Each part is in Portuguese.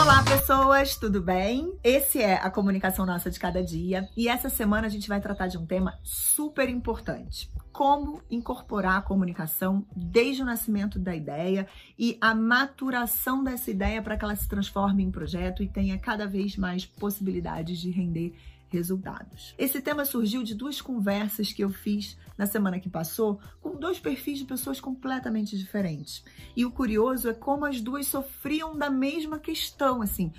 Olá, pessoas, tudo bem? Esse é a comunicação nossa de cada dia e essa semana a gente vai tratar de um tema super importante. Como incorporar a comunicação desde o nascimento da ideia e a maturação dessa ideia para que ela se transforme em projeto e tenha cada vez mais possibilidades de render resultados. Esse tema surgiu de duas conversas que eu fiz na semana que passou com dois perfis de pessoas completamente diferentes. E o curioso é como as duas sofriam da mesma questão, assim.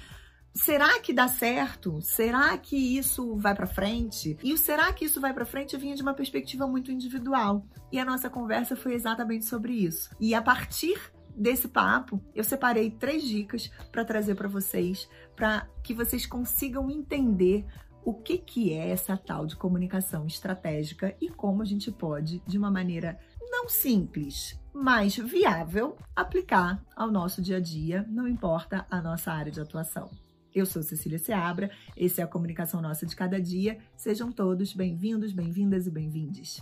Será que dá certo? Será que isso vai para frente? E o será que isso vai para frente vinha de uma perspectiva muito individual. E a nossa conversa foi exatamente sobre isso. E a partir desse papo, eu separei três dicas para trazer para vocês, para que vocês consigam entender o que, que é essa tal de comunicação estratégica e como a gente pode, de uma maneira não simples, mas viável, aplicar ao nosso dia a dia, não importa a nossa área de atuação. Eu sou Cecília Seabra, esse é a Comunicação Nossa de Cada Dia. Sejam todos bem-vindos, bem-vindas e bem-vindes.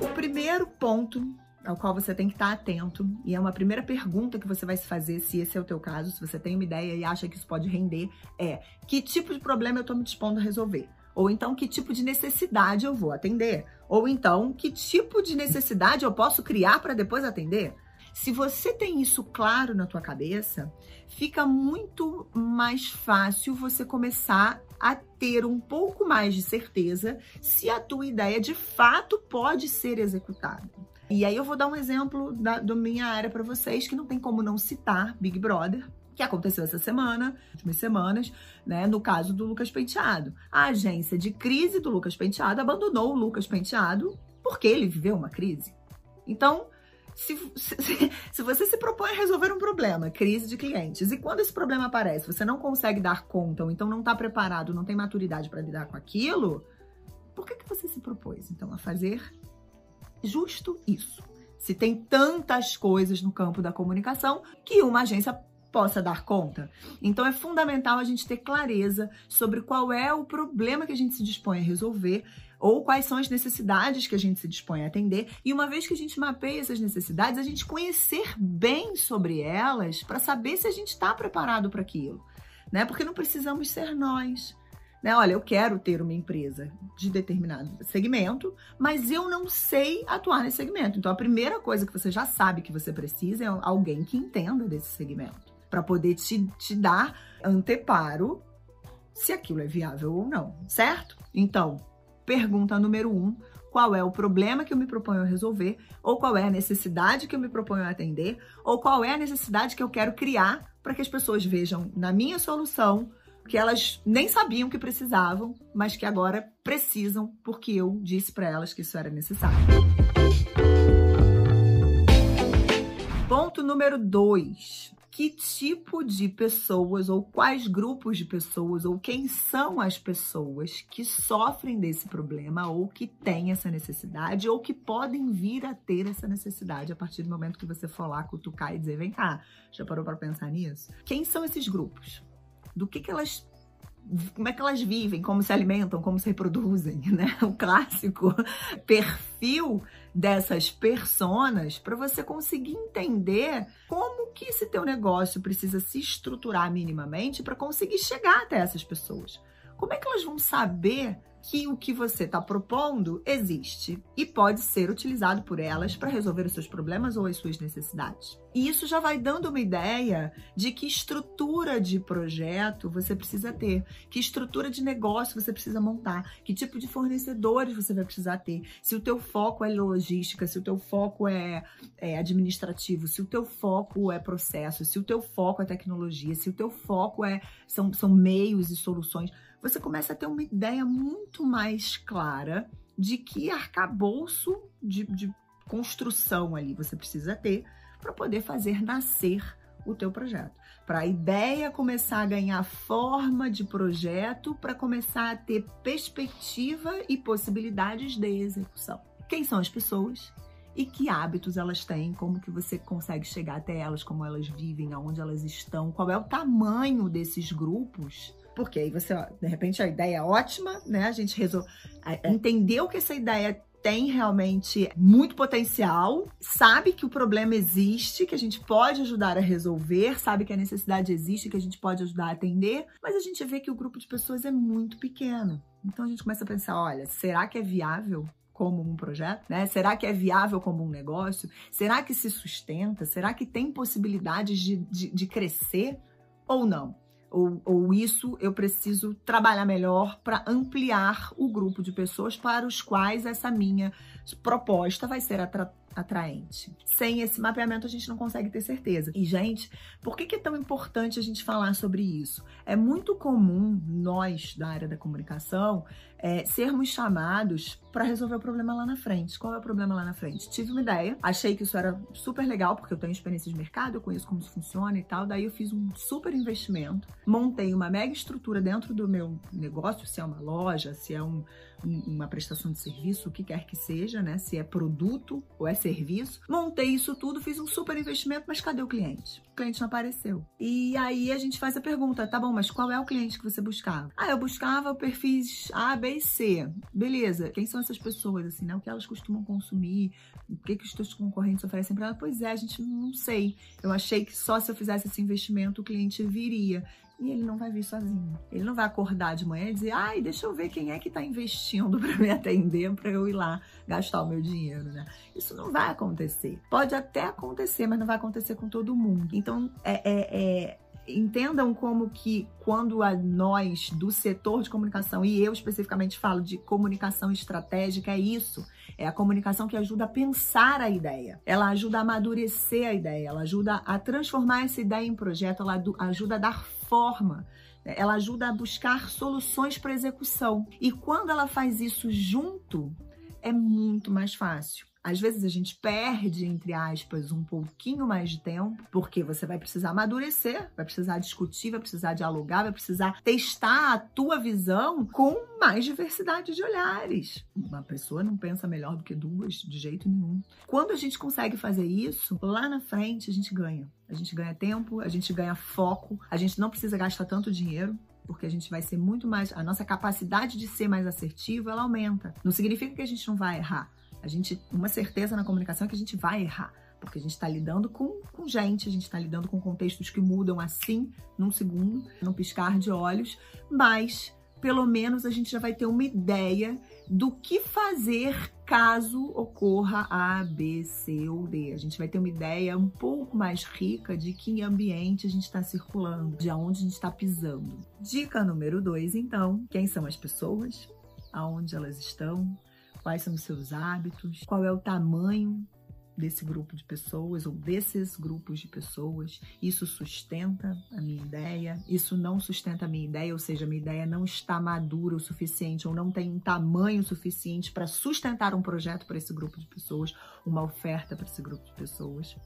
O primeiro ponto ao qual você tem que estar atento. E é uma primeira pergunta que você vai se fazer, se esse é o teu caso, se você tem uma ideia e acha que isso pode render, é que tipo de problema eu estou me dispondo a resolver? Ou então, que tipo de necessidade eu vou atender? Ou então, que tipo de necessidade eu posso criar para depois atender? Se você tem isso claro na tua cabeça, fica muito mais fácil você começar a ter um pouco mais de certeza se a tua ideia de fato pode ser executada. E aí eu vou dar um exemplo da, minha área para vocês, que não tem como não citar Big Brother, que aconteceu essa semana, últimas semanas, né, no caso do Lucas Penteado. A agência de crise do Lucas Penteado abandonou o Lucas Penteado porque ele viveu uma crise. Então, se, se, se, você se propõe a resolver um problema, crise de clientes, e quando esse problema aparece, você não consegue dar conta, ou então não está preparado, não tem maturidade para lidar com aquilo, por que, que você se propôs, então, a fazer justo isso. Se tem tantas coisas no campo da comunicação que uma agência possa dar conta. Então é fundamental a gente ter clareza sobre qual é o problema que a gente se dispõe a resolver ou quais são as necessidades que a gente se dispõe a atender. E uma vez que a gente mapeia essas necessidades, a gente conhecer bem sobre elas para saber se a gente está preparado para aquilo, né? Porque não precisamos ser nós né? Olha, eu quero ter uma empresa de determinado segmento, mas eu não sei atuar nesse segmento. Então, a primeira coisa que você já sabe que você precisa é alguém que entenda desse segmento, para poder te, te dar anteparo se aquilo é viável ou não, certo? Então, pergunta número um: qual é o problema que eu me proponho a resolver, ou qual é a necessidade que eu me proponho a atender, ou qual é a necessidade que eu quero criar para que as pessoas vejam na minha solução que elas nem sabiam que precisavam, mas que agora precisam porque eu disse para elas que isso era necessário. Ponto número dois. Que tipo de pessoas ou quais grupos de pessoas ou quem são as pessoas que sofrem desse problema ou que têm essa necessidade ou que podem vir a ter essa necessidade a partir do momento que você for lá cutucar e dizer: vem cá, já parou para pensar nisso? Quem são esses grupos? Do que, que elas como é que elas vivem, como se alimentam, como se reproduzem, né? O clássico perfil dessas personas para você conseguir entender como que esse teu negócio precisa se estruturar minimamente para conseguir chegar até essas pessoas. Como é que elas vão saber que o que você está propondo existe e pode ser utilizado por elas para resolver os seus problemas ou as suas necessidades. E isso já vai dando uma ideia de que estrutura de projeto você precisa ter, que estrutura de negócio você precisa montar, que tipo de fornecedores você vai precisar ter, se o teu foco é logística, se o teu foco é, é administrativo, se o teu foco é processo, se o teu foco é tecnologia, se o teu foco é são, são meios e soluções você começa a ter uma ideia muito mais clara de que arcabouço de, de construção ali você precisa ter para poder fazer nascer o teu projeto. Para a ideia começar a ganhar forma de projeto, para começar a ter perspectiva e possibilidades de execução. Quem são as pessoas? E que hábitos elas têm, como que você consegue chegar até elas, como elas vivem, aonde elas estão, qual é o tamanho desses grupos porque aí você, ó, de repente, a ideia é ótima, né? A gente resol... entendeu que essa ideia tem realmente muito potencial, sabe que o problema existe, que a gente pode ajudar a resolver, sabe que a necessidade existe, que a gente pode ajudar a atender, mas a gente vê que o grupo de pessoas é muito pequeno. Então a gente começa a pensar, olha, será que é viável como um projeto? Né? Será que é viável como um negócio? Será que se sustenta? Será que tem possibilidades de, de, de crescer ou não? Ou, ou, isso eu preciso trabalhar melhor para ampliar o grupo de pessoas para os quais essa minha proposta vai ser atra atraente. Sem esse mapeamento a gente não consegue ter certeza. E, gente, por que, que é tão importante a gente falar sobre isso? É muito comum nós, da área da comunicação, é, sermos chamados para resolver o problema lá na frente. Qual é o problema lá na frente? Tive uma ideia, achei que isso era super legal, porque eu tenho experiência de mercado, eu conheço como isso funciona e tal. Daí eu fiz um super investimento, montei uma mega estrutura dentro do meu negócio, se é uma loja, se é um, uma prestação de serviço, o que quer que seja, né? Se é produto ou é serviço. Montei isso tudo, fiz um super investimento, mas cadê o cliente? Cliente não apareceu. E aí a gente faz a pergunta, tá bom, mas qual é o cliente que você buscava? Ah, eu buscava perfis A, B e C. Beleza. Quem são essas pessoas, assim, né? O que elas costumam consumir? O que, que os teus concorrentes oferecem para ela? Pois é, a gente não sei. Eu achei que só se eu fizesse esse investimento o cliente viria. E ele não vai vir sozinho. Ele não vai acordar de manhã e dizer, ai, deixa eu ver quem é que está investindo para me atender, para eu ir lá gastar o meu dinheiro, né? Isso não vai acontecer. Pode até acontecer, mas não vai acontecer com todo mundo. Então, é, é, é entendam como que quando a nós do setor de comunicação e eu especificamente falo de comunicação estratégica é isso, é a comunicação que ajuda a pensar a ideia, ela ajuda a amadurecer a ideia, ela ajuda a transformar essa ideia em projeto, ela ajuda a dar forma ela ajuda a buscar soluções para execução. E quando ela faz isso junto, é muito mais fácil. Às vezes a gente perde, entre aspas, um pouquinho mais de tempo, porque você vai precisar amadurecer, vai precisar discutir, vai precisar dialogar, vai precisar testar a tua visão com mais diversidade de olhares. Uma pessoa não pensa melhor do que duas, de jeito nenhum. Quando a gente consegue fazer isso, lá na frente a gente ganha. A gente ganha tempo, a gente ganha foco, a gente não precisa gastar tanto dinheiro, porque a gente vai ser muito mais. A nossa capacidade de ser mais assertivo ela aumenta. Não significa que a gente não vai errar. A gente, uma certeza na comunicação é que a gente vai errar, porque a gente está lidando com, com gente, a gente está lidando com contextos que mudam assim, num segundo, num piscar de olhos, mas pelo menos a gente já vai ter uma ideia do que fazer caso ocorra A, B, C ou D. A gente vai ter uma ideia um pouco mais rica de que ambiente a gente está circulando, de onde a gente está pisando. Dica número dois, então, quem são as pessoas, aonde elas estão, quais são os seus hábitos, qual é o tamanho desse grupo de pessoas ou desses grupos de pessoas. Isso sustenta a minha ideia, isso não sustenta a minha ideia, ou seja, a minha ideia não está madura o suficiente ou não tem um tamanho suficiente para sustentar um projeto para esse grupo de pessoas, uma oferta para esse grupo de pessoas.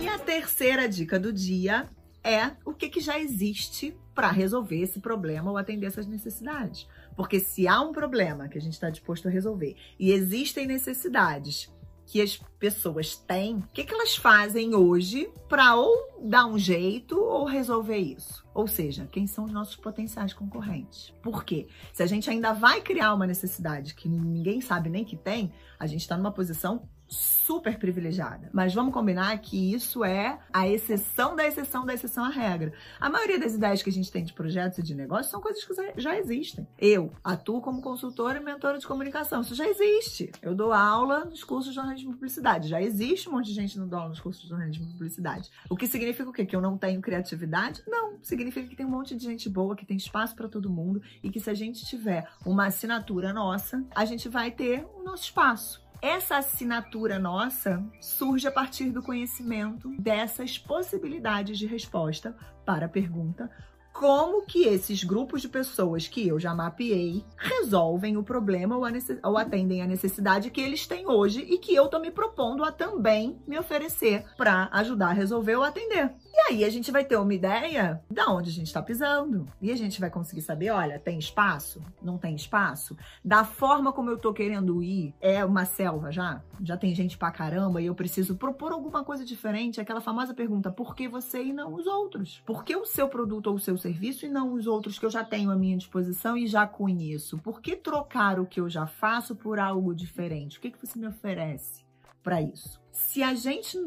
E a terceira dica do dia é o que, que já existe para resolver esse problema ou atender essas necessidades. Porque se há um problema que a gente está disposto a resolver e existem necessidades que as pessoas têm, o que, que elas fazem hoje para ou dar um jeito ou resolver isso? Ou seja, quem são os nossos potenciais concorrentes? Por quê? Se a gente ainda vai criar uma necessidade que ninguém sabe nem que tem, a gente está numa posição super privilegiada. Mas vamos combinar que isso é a exceção da exceção da exceção à regra. A maioria das ideias que a gente tem de projetos e de negócios são coisas que já existem. Eu atuo como consultora e mentora de comunicação. Isso já existe. Eu dou aula nos cursos de jornalismo e publicidade. Já existe um monte de gente dando aula nos cursos de jornalismo e publicidade. O que significa o quê? Que eu não tenho criatividade? Não. Significa que tem um monte de gente boa, que tem espaço para todo mundo e que se a gente tiver uma assinatura nossa, a gente vai ter o nosso espaço. Essa assinatura nossa surge a partir do conhecimento dessas possibilidades de resposta para a pergunta como que esses grupos de pessoas que eu já mapeei resolvem o problema ou, atendem a necessidade que eles têm hoje e que eu tô me propondo a também me oferecer para ajudar a resolver ou atender. E aí a gente vai ter uma ideia de onde a gente está pisando. E a gente vai conseguir saber, olha, tem espaço? Não tem espaço? Da forma como eu tô querendo ir, é uma selva já? Já tem gente pra caramba e eu preciso propor alguma coisa diferente? Aquela famosa pergunta, por que você e não os outros? Por que o seu produto ou o seu serviço e não os outros que eu já tenho à minha disposição e já conheço? Por que trocar o que eu já faço por algo diferente? O que, que você me oferece para isso? Se a gente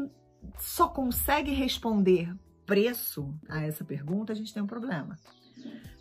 só consegue responder preço a essa pergunta, a gente tem um problema.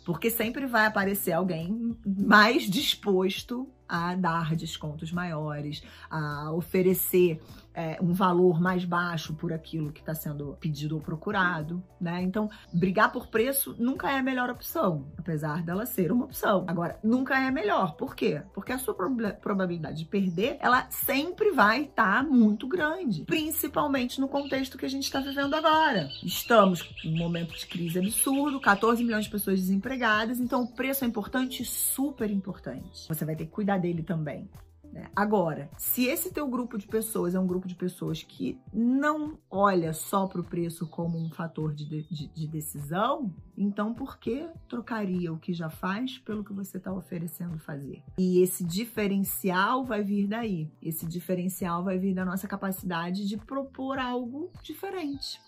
Porque sempre vai aparecer alguém mais disposto a dar descontos maiores, a oferecer é, um valor mais baixo por aquilo que está sendo pedido ou procurado, né? Então, brigar por preço nunca é a melhor opção, apesar dela ser uma opção. Agora, nunca é a melhor. Por quê? Porque a sua probabilidade de perder, ela sempre vai estar tá muito grande, principalmente no contexto que a gente está vivendo agora. Estamos em um momento de crise absurdo, 14 milhões de pessoas desempregadas, então o preço é importante, super importante. Você vai ter que cuidar dele também. Né? Agora, se esse teu grupo de pessoas é um grupo de pessoas que não olha só para o preço como um fator de, de, de, decisão, então por que trocaria o que já faz pelo que você está oferecendo fazer? E esse diferencial vai vir daí. Esse diferencial vai vir da nossa capacidade de propor algo diferente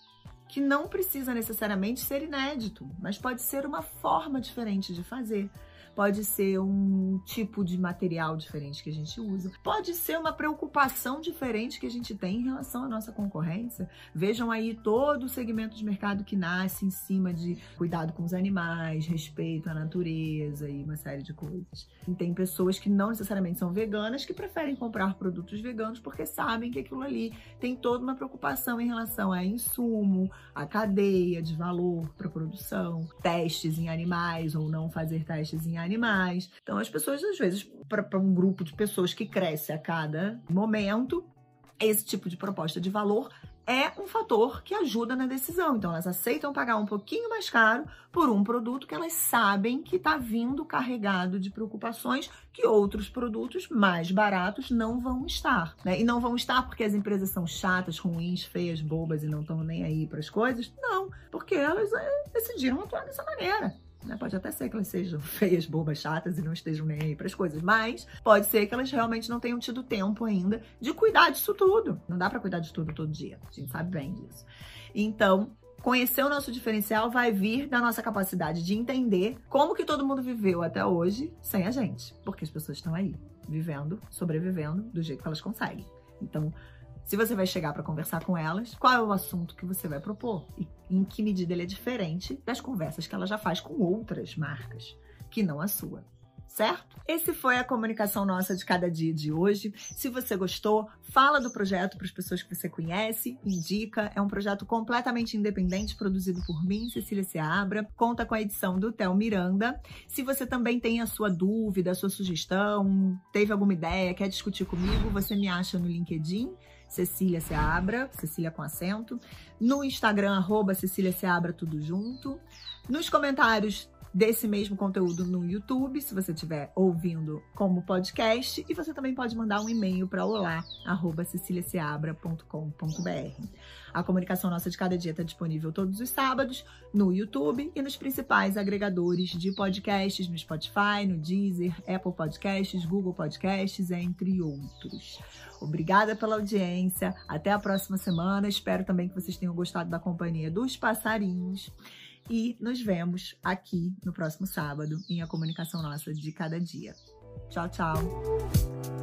que não precisa necessariamente ser inédito, mas pode ser uma forma diferente de fazer pode ser um tipo de material diferente que a gente usa, pode ser uma preocupação diferente que a gente tem em relação à nossa concorrência. Vejam aí todo o segmento de mercado que nasce em cima de cuidado com os animais, respeito à natureza e uma série de coisas. E tem pessoas que não necessariamente são veganas que preferem comprar produtos veganos porque sabem que aquilo ali tem toda uma preocupação em relação a insumo, a cadeia de valor para produção, testes em animais ou não fazer testes em animais. Então, as pessoas, às vezes, para um grupo de pessoas que cresce a cada momento, esse tipo de proposta de valor é um fator que ajuda na decisão. Então, elas aceitam pagar um pouquinho mais caro por um produto que elas sabem que está vindo carregado de preocupações que outros produtos mais baratos não vão estar. Né? E não vão estar porque as empresas são chatas, ruins, feias, bobas e não estão nem aí para as coisas. Não, porque elas é, decidiram atuar dessa maneira. Né? Pode até ser que elas sejam feias, bobas, chatas e não estejam nem aí para as coisas, mas pode ser que elas realmente não tenham tido tempo ainda de cuidar disso tudo. Não dá para cuidar de tudo todo dia, a gente sabe bem disso. Então, conhecer o nosso diferencial vai vir da nossa capacidade de entender como que todo mundo viveu até hoje sem a gente, porque as pessoas estão aí, vivendo, sobrevivendo do jeito que elas conseguem. Então, se você vai chegar para conversar com elas, qual é o assunto que você vai propor? E em que medida ele é diferente das conversas que ela já faz com outras marcas, que não a sua certo? Esse foi a comunicação nossa de cada dia de hoje. Se você gostou, fala do projeto para as pessoas que você conhece, indica. É um projeto completamente independente, produzido por mim, Cecília Seabra. Conta com a edição do Theo Miranda. Se você também tem a sua dúvida, a sua sugestão, teve alguma ideia, quer discutir comigo, você me acha no LinkedIn. Cecília Seabra, Cecília com acento. No Instagram, arroba Cecília Seabra, tudo junto. Nos comentários, desse mesmo conteúdo no YouTube, se você estiver ouvindo como podcast, e você também pode mandar um e-mail para olá@ceciliaseabra.com.br. A comunicação nossa de cada dia está disponível todos os sábados no YouTube e nos principais agregadores de podcasts, no Spotify, no Deezer, Apple Podcasts, Google Podcasts, entre outros. Obrigada pela audiência. Até a próxima semana. Espero também que vocês tenham gostado da companhia dos passarinhos. E nos vemos aqui no próximo sábado em A Comunicação Nossa de Cada Dia. Tchau, tchau.